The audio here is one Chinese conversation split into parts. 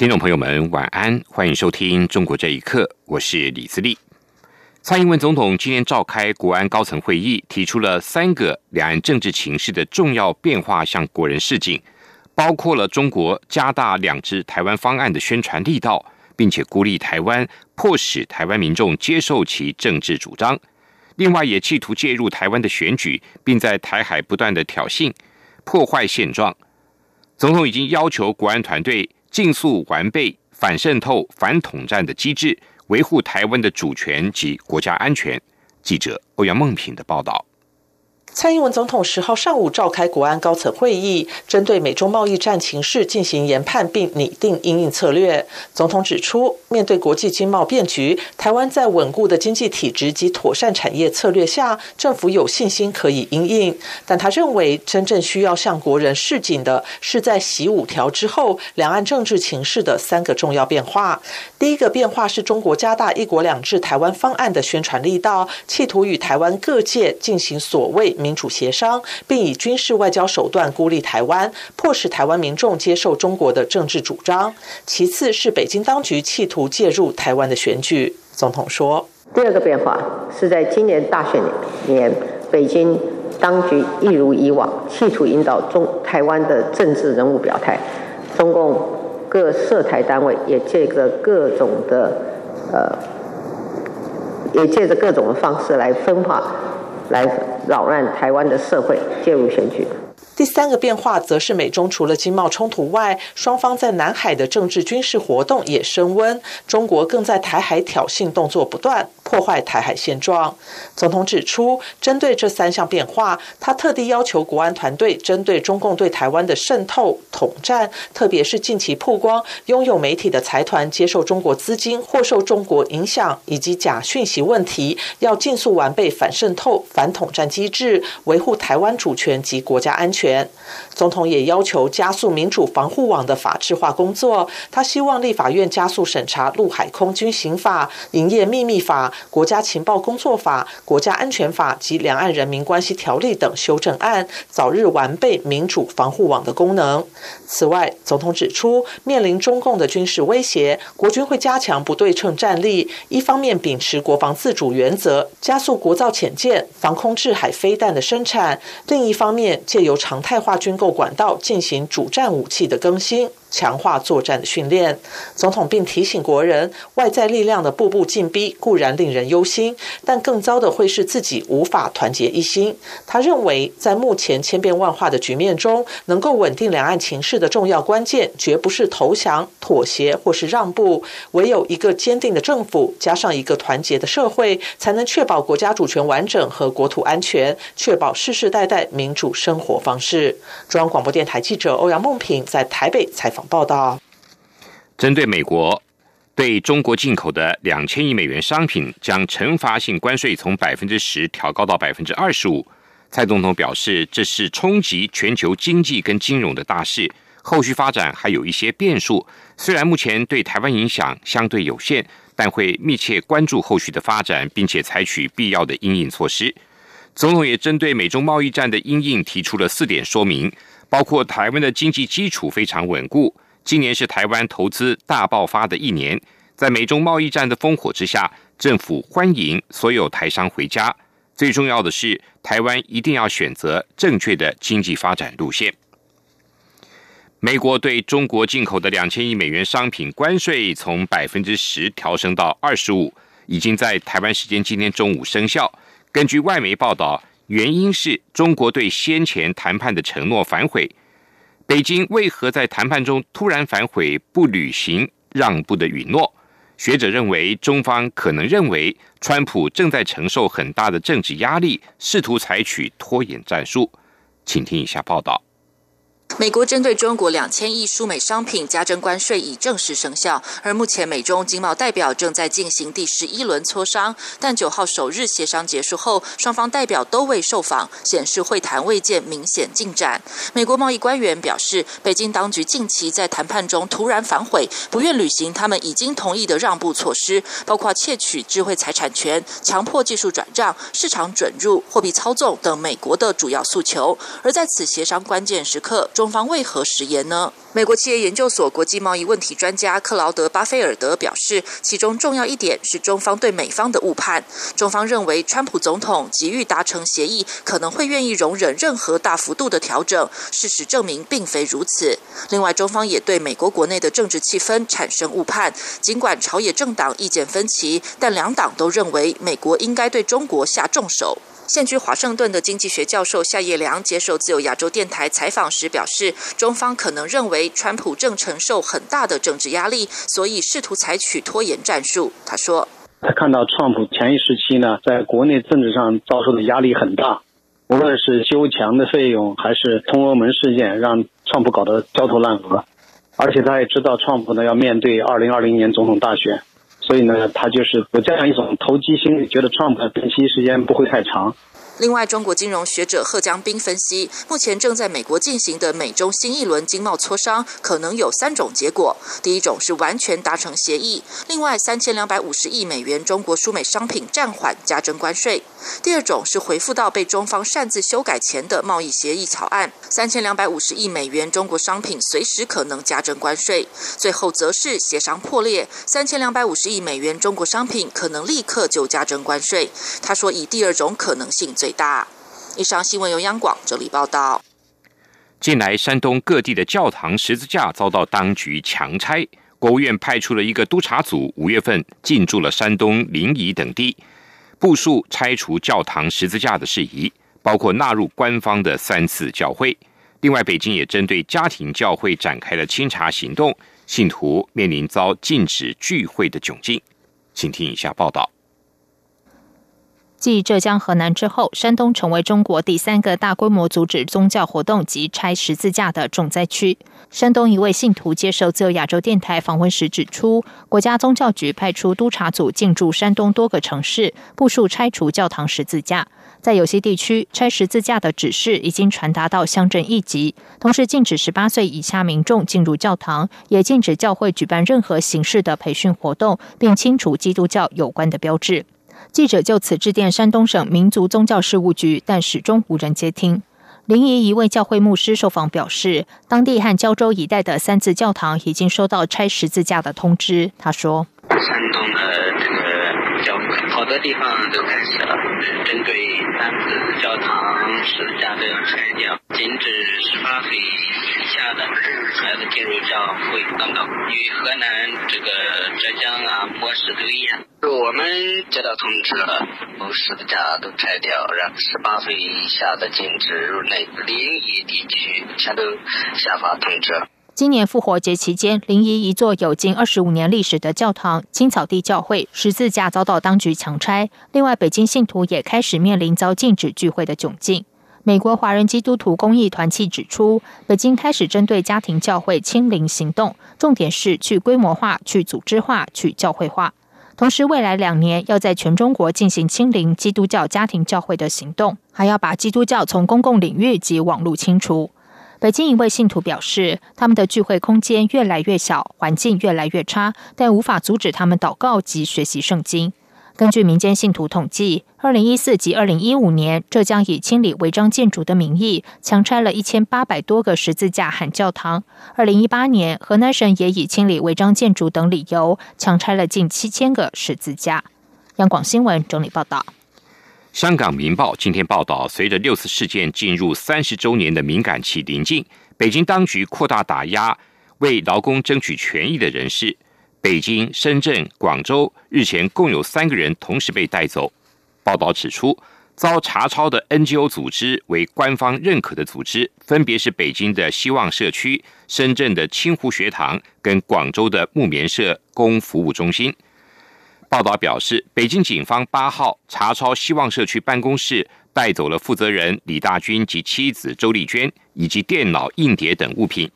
听众朋友们，晚安，欢迎收听《中国这一刻》，我是李自立。蔡英文总统今天召开国安高层会议，提出了三个两岸政治情势的重要变化，向国人示警，包括了中国加大两支台湾方案的宣传力道，并且孤立台湾，迫使台湾民众接受其政治主张。另外，也企图介入台湾的选举，并在台海不断的挑衅、破坏现状。总统已经要求国安团队。尽速完备反渗透、反统战的机制，维护台湾的主权及国家安全。记者欧阳梦平的报道。蔡英文总统十号上午召开国安高层会议，针对美中贸易战情势进行研判，并拟定应应策略。总统指出，面对国际经贸变局，台湾在稳固的经济体制及妥善产业策略下，政府有信心可以应应。但他认为，真正需要向国人示警的，是在习五条之后，两岸政治情势的三个重要变化。第一个变化是中国加大“一国两制”台湾方案的宣传力道，企图与台湾各界进行所谓。民主协商，并以军事外交手段孤立台湾，迫使台湾民众接受中国的政治主张。其次是北京当局企图介入台湾的选举。总统说：“第二个变化是在今年大选年，北京当局一如以往，企图引导中台湾的政治人物表态。中共各涉台单位也借着各种的呃，也借着各种的方式来分化。”来扰乱台湾的社会，介入选举。第三个变化，则是美中除了经贸冲突外，双方在南海的政治军事活动也升温。中国更在台海挑衅动作不断，破坏台海现状。总统指出，针对这三项变化，他特地要求国安团队针对中共对台湾的渗透、统战，特别是近期曝光拥有媒体的财团接受中国资金或受中国影响，以及假讯息问题，要尽速完备反渗透、反统战机制，维护台湾主权及国家安全。总统也要求加速民主防护网的法制化工作。他希望立法院加速审查陆海空军刑法、营业秘密法、国家情报工作法、国家安全法及两岸人民关系条例等修正案，早日完备民主防护网的功能。此外，总统指出，面临中共的军事威胁，国军会加强不对称战力，一方面秉持国防自主原则，加速国造潜舰、防空制海飞弹的生产；另一方面，借由常态化军购管道进行主战武器的更新。强化作战的训练，总统并提醒国人，外在力量的步步进逼固然令人忧心，但更糟的会是自己无法团结一心。他认为，在目前千变万化的局面中，能够稳定两岸情势的重要关键，绝不是投降、妥协或是让步，唯有一个坚定的政府，加上一个团结的社会，才能确保国家主权完整和国土安全，确保世世代代民主生活方式。中央广播电台记者欧阳梦平在台北采访。报道：针对美国对中国进口的两千亿美元商品将惩罚性关税从百分之十调高到百分之二十五，蔡总统表示，这是冲击全球经济跟金融的大事，后续发展还有一些变数。虽然目前对台湾影响相对有限，但会密切关注后续的发展，并且采取必要的应应措施。总统也针对美中贸易战的应应提出了四点说明。包括台湾的经济基础非常稳固，今年是台湾投资大爆发的一年。在美中贸易战的烽火之下，政府欢迎所有台商回家。最重要的是，台湾一定要选择正确的经济发展路线。美国对中国进口的两千亿美元商品关税从百分之十调升到二十五，已经在台湾时间今天中午生效。根据外媒报道。原因是中国对先前谈判的承诺反悔。北京为何在谈判中突然反悔，不履行让步的允诺？学者认为，中方可能认为川普正在承受很大的政治压力，试图采取拖延战术。请听以下报道。美国针对中国两千亿输美商品加征关税已正式生效，而目前美中经贸代表正在进行第十一轮磋商。但九号首日协商结束后，双方代表都未受访，显示会谈未见明显进展。美国贸易官员表示，北京当局近期在谈判中突然反悔，不愿履行他们已经同意的让步措施，包括窃取智慧财产权、强迫技术转账、市场准入、货币操纵等美国的主要诉求。而在此协商关键时刻，中方为何食言呢？美国企业研究所国际贸易问题专家克劳德·巴菲尔德表示，其中重要一点是中方对美方的误判。中方认为，川普总统急于达成协议，可能会愿意容忍任何大幅度的调整。事实证明，并非如此。另外，中方也对美国国内的政治气氛产生误判。尽管朝野政党意见分歧，但两党都认为美国应该对中国下重手。现居华盛顿的经济学教授夏叶良接受自由亚洲电台采访时表示，中方可能认为川普正承受很大的政治压力，所以试图采取拖延战术。他说：“他看到川普前一时期呢，在国内政治上遭受的压力很大，无论是修墙的费用，还是通俄门事件，让川普搞得焦头烂额。而且他也知道川普呢要面对二零二零年总统大选。”所以呢，他就是有这样一种投机心理，觉得 Trump 的任期时间不会太长。另外，中国金融学者贺江斌分析，目前正在美国进行的美中新一轮经贸磋商，可能有三种结果：第一种是完全达成协议，另外三千两百五十亿美元中国输美商品暂缓加征关税；第二种是回复到被中方擅自修改前的贸易协议草案，三千两百五十亿美元中国商品随时可能加征关税；最后则是协商破裂，三千两百五十亿美元中国商品可能立刻就加征关税。他说，以第二种可能性最。大。以上新闻由央广这里报道。近来，山东各地的教堂十字架遭到当局强拆，国务院派出了一个督察组，五月份进驻了山东临沂等地，部署拆除教堂十字架的事宜，包括纳入官方的三次教会。另外，北京也针对家庭教会展开了清查行动，信徒面临遭禁止聚会的窘境。请听以下报道。继浙江、河南之后，山东成为中国第三个大规模阻止宗教活动及拆十字架的重灾区。山东一位信徒接受自由亚洲电台访问时指出，国家宗教局派出督察组进驻山东多个城市，部署拆除教堂十字架。在有些地区，拆十字架的指示已经传达到乡镇一级，同时禁止十八岁以下民众进入教堂，也禁止教会举办任何形式的培训活动，并清除基督教有关的标志。记者就此致电山东省民族宗教事务局，但始终无人接听。临沂一位教会牧师受访表示，当地和胶州一带的三字教堂已经收到拆十字架的通知。他说：“山东的多地方都开始了，针对男子教堂十字架都要拆掉，禁止十八岁以下的孩子进入教会等等。与河南、这个浙江啊模式都一样。”我们接到通知了，十字架都拆掉，让十八岁以下的禁止入内。临沂地区全都下发通知。今年复活节期间，临沂一座有近二十五年历史的教堂青草地教会十字架遭到当局强拆。另外，北京信徒也开始面临遭禁止聚会的窘境。美国华人基督徒公益团契指出，北京开始针对家庭教会清零行动，重点是去规模化、去组织化、去教会化。同时，未来两年要在全中国进行清零基督教家庭教会的行动，还要把基督教从公共领域及网络清除。北京一位信徒表示，他们的聚会空间越来越小，环境越来越差，但无法阻止他们祷告及学习圣经。根据民间信徒统计，二零一四及二零一五年，浙江以清理违章建筑的名义，强拆了一千八百多个十字架和教堂。二零一八年，河南省也以清理违章建筑等理由，强拆了近七千个十字架。央广新闻整理报道。香港《明报》今天报道，随着六次事件进入三十周年的敏感期临近，北京当局扩大打压为劳工争取权益的人士。北京、深圳、广州日前共有三个人同时被带走。报道指出，遭查抄的 NGO 组织为官方认可的组织，分别是北京的希望社区、深圳的清湖学堂跟广州的木棉社工服务中心。报道表示，北京警方八号查抄希望社区办公室带走了负责人李大军及妻子周丽娟以及电脑、硬碟等物品。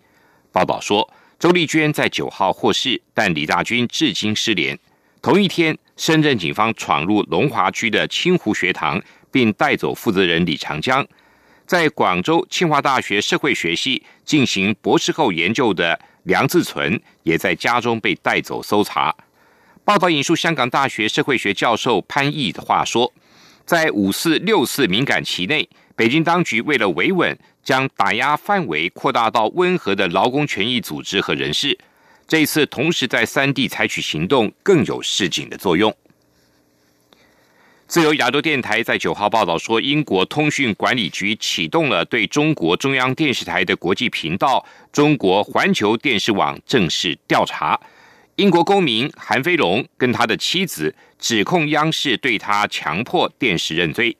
报道说，周丽娟在九号获释，但李大军至今失联。同一天，深圳警方闯入龙华区的清湖学堂，并带走负责人李长江。在广州清华大学社会学系进行博士后研究的梁志存，也在家中被带走搜查。报道引述香港大学社会学教授潘毅的话说：“在五四六四敏感期内，北京当局为了维稳，将打压范围扩大到温和的劳工权益组织和人士。这一次同时在三地采取行动，更有示警的作用。”自由亚洲电台在九号报道说，英国通讯管理局启动了对中国中央电视台的国际频道中国环球电视网正式调查。英国公民韩飞龙跟他的妻子指控央视对他强迫电视认罪。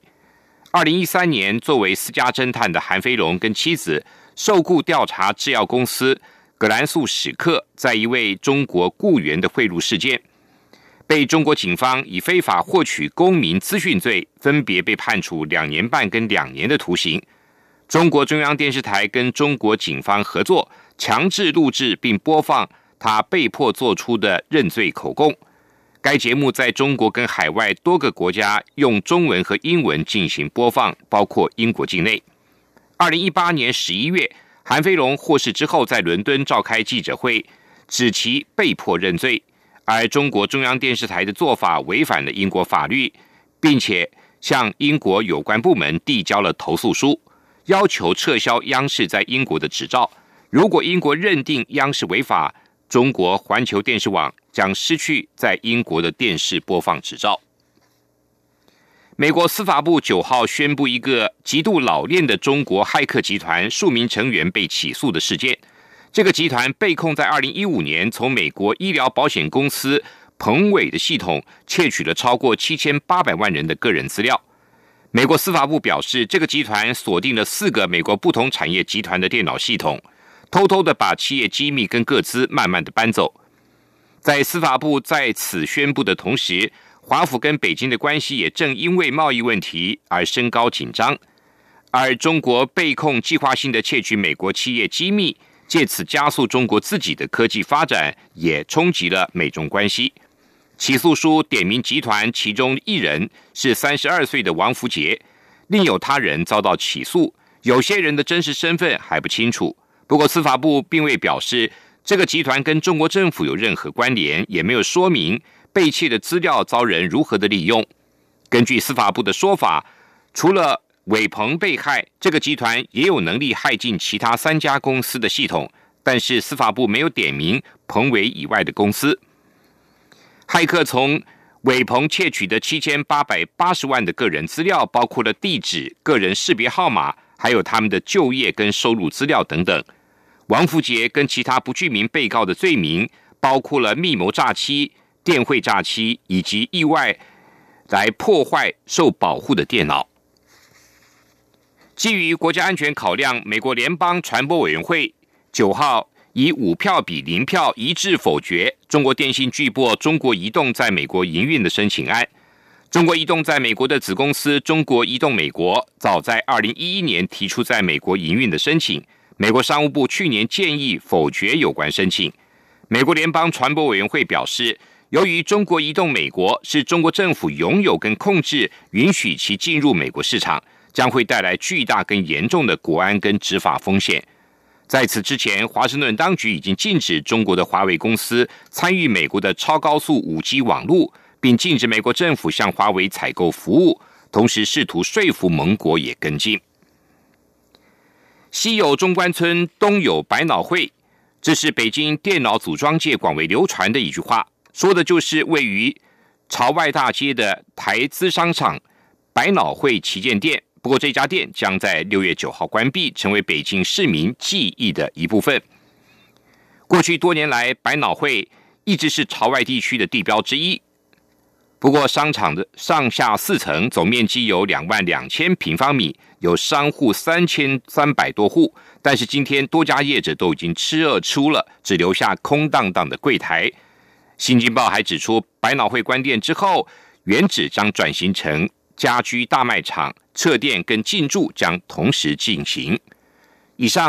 二零一三年，作为私家侦探的韩飞龙跟妻子受雇调查制药公司葛兰素史克在一位中国雇员的贿赂事件。被中国警方以非法获取公民资讯罪，分别被判处两年半跟两年的徒刑。中国中央电视台跟中国警方合作，强制录制并播放他被迫做出的认罪口供。该节目在中国跟海外多个国家用中文和英文进行播放，包括英国境内。二零一八年十一月，韩飞龙获释之后，在伦敦召开记者会，指其被迫认罪。而中国中央电视台的做法违反了英国法律，并且向英国有关部门递交了投诉书，要求撤销央视在英国的执照。如果英国认定央视违法，中国环球电视网将失去在英国的电视播放执照。美国司法部九号宣布，一个极度老练的中国骇客集团数名成员被起诉的事件。这个集团被控在二零一五年从美国医疗保险公司彭伟的系统窃取了超过七千八百万人的个人资料。美国司法部表示，这个集团锁定了四个美国不同产业集团的电脑系统，偷偷的把企业机密跟个资慢慢的搬走。在司法部在此宣布的同时，华府跟北京的关系也正因为贸易问题而升高紧张。而中国被控计划性的窃取美国企业机密。借此加速中国自己的科技发展，也冲击了美中关系。起诉书点名集团其中一人是三十二岁的王福杰，另有他人遭到起诉，有些人的真实身份还不清楚。不过司法部并未表示这个集团跟中国政府有任何关联，也没有说明被窃的资料遭人如何的利用。根据司法部的说法，除了伟鹏被害，这个集团也有能力害进其他三家公司的系统，但是司法部没有点名彭伟以外的公司。骇客从伟鹏窃取的七千八百八十万的个人资料，包括了地址、个人识别号码，还有他们的就业跟收入资料等等。王福杰跟其他不具名被告的罪名，包括了密谋诈欺、电汇诈欺以及意外来破坏受保护的电脑。基于国家安全考量，美国联邦传播委员会九号以五票比零票一致否决中国电信巨擘中国移动在美国营运的申请案。中国移动在美国的子公司中国移动美国早在二零一一年提出在美国营运的申请，美国商务部去年建议否决有关申请。美国联邦传播委员会表示，由于中国移动美国是中国政府拥有跟控制，允许其进入美国市场。将会带来巨大跟严重的国安跟执法风险。在此之前，华盛顿当局已经禁止中国的华为公司参与美国的超高速五 G 网络，并禁止美国政府向华为采购服务，同时试图说服盟国也跟进。西有中关村，东有百脑汇，这是北京电脑组装界广为流传的一句话，说的就是位于朝外大街的台资商场百脑汇旗舰店。不过，这家店将在六月九号关闭，成为北京市民记忆的一部分。过去多年来，百脑汇一直是朝外地区的地标之一。不过，商场的上下四层，总面积有两万两千平方米，有商户三千三百多户。但是，今天多家业者都已经吃饿出了，只留下空荡荡的柜台。新京报还指出，百脑汇关店之后，原址将转型成。家居大卖场撤店跟进驻将同时进行。以上